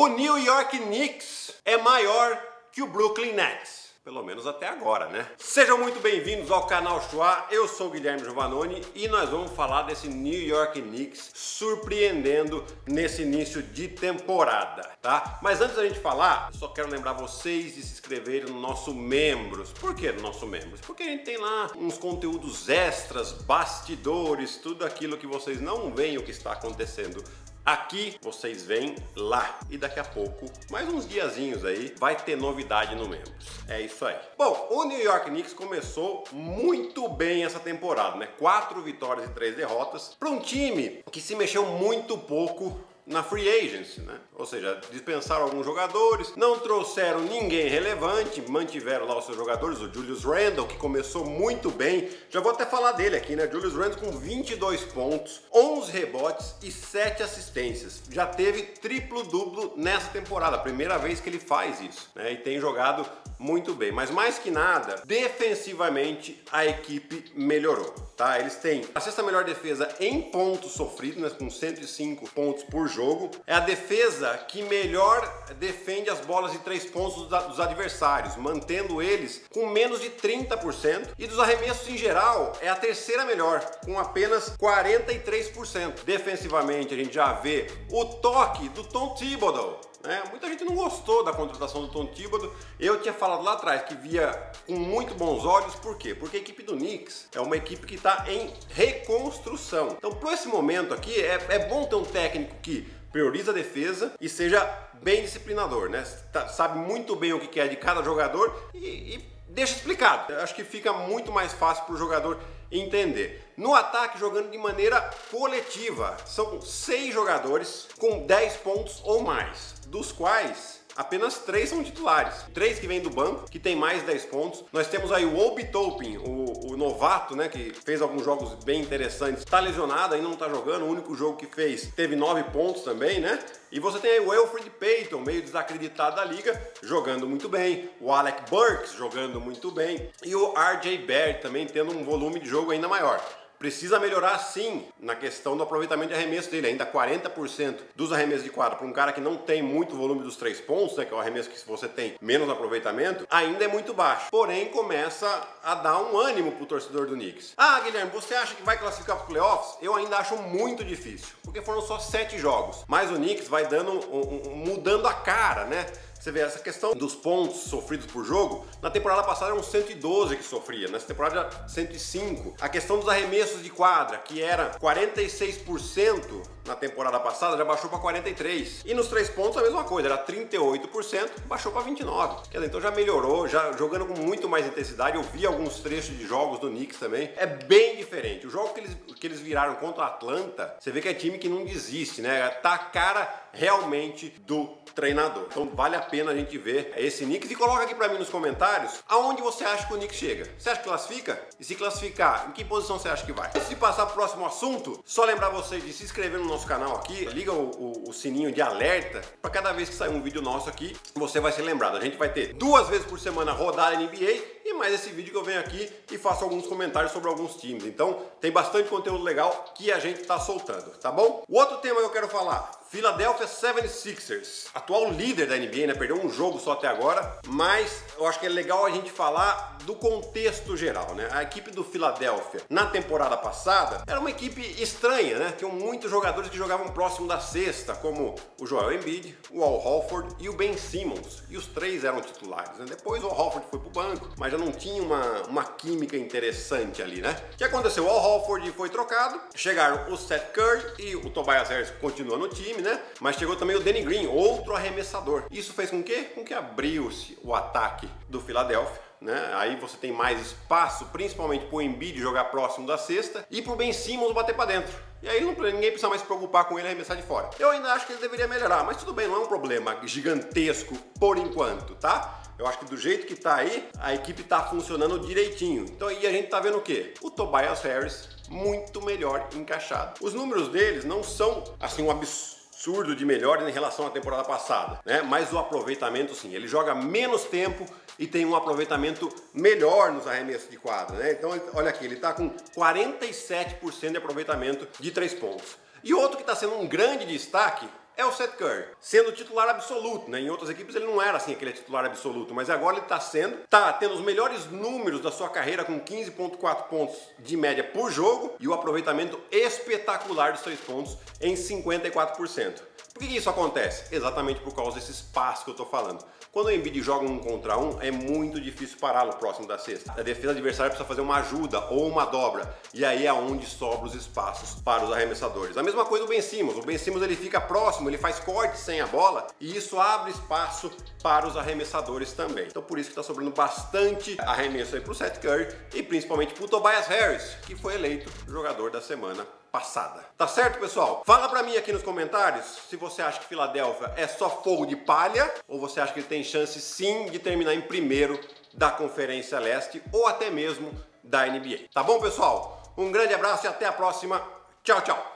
O New York Knicks é maior que o Brooklyn Nets. Pelo menos até agora, né? Sejam muito bem-vindos ao canal Chua. Eu sou o Guilherme Giovanoni e nós vamos falar desse New York Knicks surpreendendo nesse início de temporada, tá? Mas antes da gente falar, só quero lembrar vocês de se inscreverem no nosso Membros. Por que no nosso Membros? Porque a gente tem lá uns conteúdos extras, bastidores, tudo aquilo que vocês não veem o que está acontecendo Aqui vocês vêm lá e daqui a pouco, mais uns diazinhos aí, vai ter novidade no Membros. É isso aí. Bom, o New York Knicks começou muito bem essa temporada, né? Quatro vitórias e três derrotas para um time que se mexeu muito pouco na free agency, né? Ou seja, dispensaram alguns jogadores, não trouxeram ninguém relevante, mantiveram lá os seus jogadores, o Julius Randle, que começou muito bem. Já vou até falar dele aqui, né? Julius Randle com 22 pontos, 11 rebotes e 7 assistências. Já teve triplo-duplo nessa temporada, primeira vez que ele faz isso, né? E tem jogado muito bem. Mas mais que nada, defensivamente a equipe melhorou, tá? Eles têm a sexta melhor defesa em pontos sofridos, né? com 105 pontos por jogo. É a defesa que melhor defende as bolas de três pontos dos adversários, mantendo eles com menos de 30%. E dos arremessos em geral, é a terceira melhor, com apenas 43%. Defensivamente, a gente já vê o toque do Tom Thibodeau. Né? Muita gente não gostou da contratação do Tom Thibodeau. Eu tinha falado lá atrás que via com muito bons olhos, por quê? Porque a equipe do Knicks é uma equipe que está em reconstrução. Então, para esse momento aqui, é, é bom ter um técnico que prioriza a defesa e seja bem disciplinador, né? Tá, sabe muito bem o que quer de cada jogador e, e deixa explicado. Eu acho que fica muito mais fácil para o jogador entender. No ataque, jogando de maneira coletiva, são seis jogadores com 10 pontos ou mais, dos quais apenas três são titulares. Três que vêm do banco, que tem mais 10 pontos. Nós temos aí o Obi Topin, o, o, novato, né, que fez alguns jogos bem interessantes. Tá lesionado, ainda não tá jogando. O único jogo que fez teve 9 pontos também, né? E você tem aí o Alfred Payton, meio desacreditado da liga, jogando muito bem. O Alec Burks jogando muito bem. E o RJ Barrett também tendo um volume de jogo ainda maior. Precisa melhorar sim na questão do aproveitamento de arremesso dele. Ainda 40% dos arremessos de quadra para um cara que não tem muito volume dos três pontos, né, que é o arremesso que se você tem menos aproveitamento, ainda é muito baixo. Porém, começa a dar um ânimo pro torcedor do Knicks. Ah, Guilherme, você acha que vai classificar para os playoffs? Eu ainda acho muito difícil, porque foram só sete jogos. Mas o Knicks vai dando, um, um, mudando a cara, né? Você vê essa questão dos pontos sofridos por jogo, na temporada passada eram 112 que sofria, nessa temporada 105. A questão dos arremessos de quadra, que era 46% na temporada passada, já baixou para 43. E nos três pontos a mesma coisa, era 38%, baixou para 29. Quer dizer, então já melhorou, já jogando com muito mais intensidade. Eu vi alguns trechos de jogos do Knicks também. É bem diferente. O jogo que eles, que eles viraram contra o Atlanta, você vê que é time que não desiste, né? Tá a cara realmente do treinador. Então vale a pena a gente ver esse Knicks e coloca aqui para mim nos comentários aonde você acha que o Knicks chega. Você acha que classifica? E se classificar, em que posição você acha que vai? Antes de passar para o próximo assunto, só lembrar vocês de se inscrever no nosso canal aqui, liga o, o, o sininho de alerta para cada vez que sair um vídeo nosso aqui, você vai ser lembrado. A gente vai ter duas vezes por semana rodada NBA e mais esse vídeo que eu venho aqui e faço alguns comentários sobre alguns times. Então tem bastante conteúdo legal que a gente está soltando, tá bom? O outro tema que eu quero falar, Philadelphia 76ers, atual líder da NBA, né? Perdeu um jogo só até agora, mas eu acho que é legal a gente falar do contexto geral, né? A equipe do Philadelphia na temporada passada era uma equipe estranha, né? Tinham muitos jogadores que jogavam próximo da cesta, como o Joel Embiid, o Al Horford e o Ben Simmons. E os três eram titulares, né? Depois o Al Horford foi pro banco, mas já não tinha uma, uma química interessante ali, né? O que aconteceu? O Al Horford foi trocado, chegaram o Seth Curry e o Tobias Harris continua no time, time, né? Mas chegou também o Danny Green, outro arremessador. Isso fez com que? Com que abriu-se o ataque do Philadelphia. Né? Aí você tem mais espaço, principalmente para o Embiid jogar próximo da cesta e para o Ben Simmons bater para dentro. E aí ninguém precisa mais se preocupar com ele arremessar de fora. Eu ainda acho que ele deveria melhorar, mas tudo bem, não é um problema gigantesco por enquanto, tá? Eu acho que do jeito que tá aí, a equipe tá funcionando direitinho. Então, e a gente tá vendo o quê? O Tobias Harris muito melhor encaixado. Os números deles não são assim um absurdo absurdo de melhor em relação à temporada passada, né? Mas o aproveitamento sim, ele joga menos tempo e tem um aproveitamento melhor nos arremessos de quadra, né? Então, olha aqui, ele está com 47% de aproveitamento de três pontos. E outro que está sendo um grande destaque é o Seth Curry, sendo titular absoluto, né? Em outras equipes ele não era assim, aquele titular absoluto, mas agora ele está sendo, tá tendo os melhores números da sua carreira com 15.4 pontos de média por jogo e o aproveitamento espetacular dos três pontos em 54%. Por que isso acontece? Exatamente por causa desse espaço que eu estou falando. Quando o Embiid joga um contra um, é muito difícil pará-lo próximo da cesta. A defesa adversária precisa fazer uma ajuda ou uma dobra, e aí é onde sobram os espaços para os arremessadores. A mesma coisa o Ben Simmons. O Ben Simmons ele fica próximo, ele faz corte sem a bola, e isso abre espaço para os arremessadores também. Então por isso que está sobrando bastante arremesso aí para o Seth Curry e principalmente para o Tobias Harris, que foi eleito jogador da semana passada. Tá certo, pessoal? Fala para mim aqui nos comentários se você acha que Filadélfia é só fogo de palha ou você acha que ele tem chance sim de terminar em primeiro da Conferência Leste ou até mesmo da NBA. Tá bom, pessoal? Um grande abraço e até a próxima. Tchau, tchau.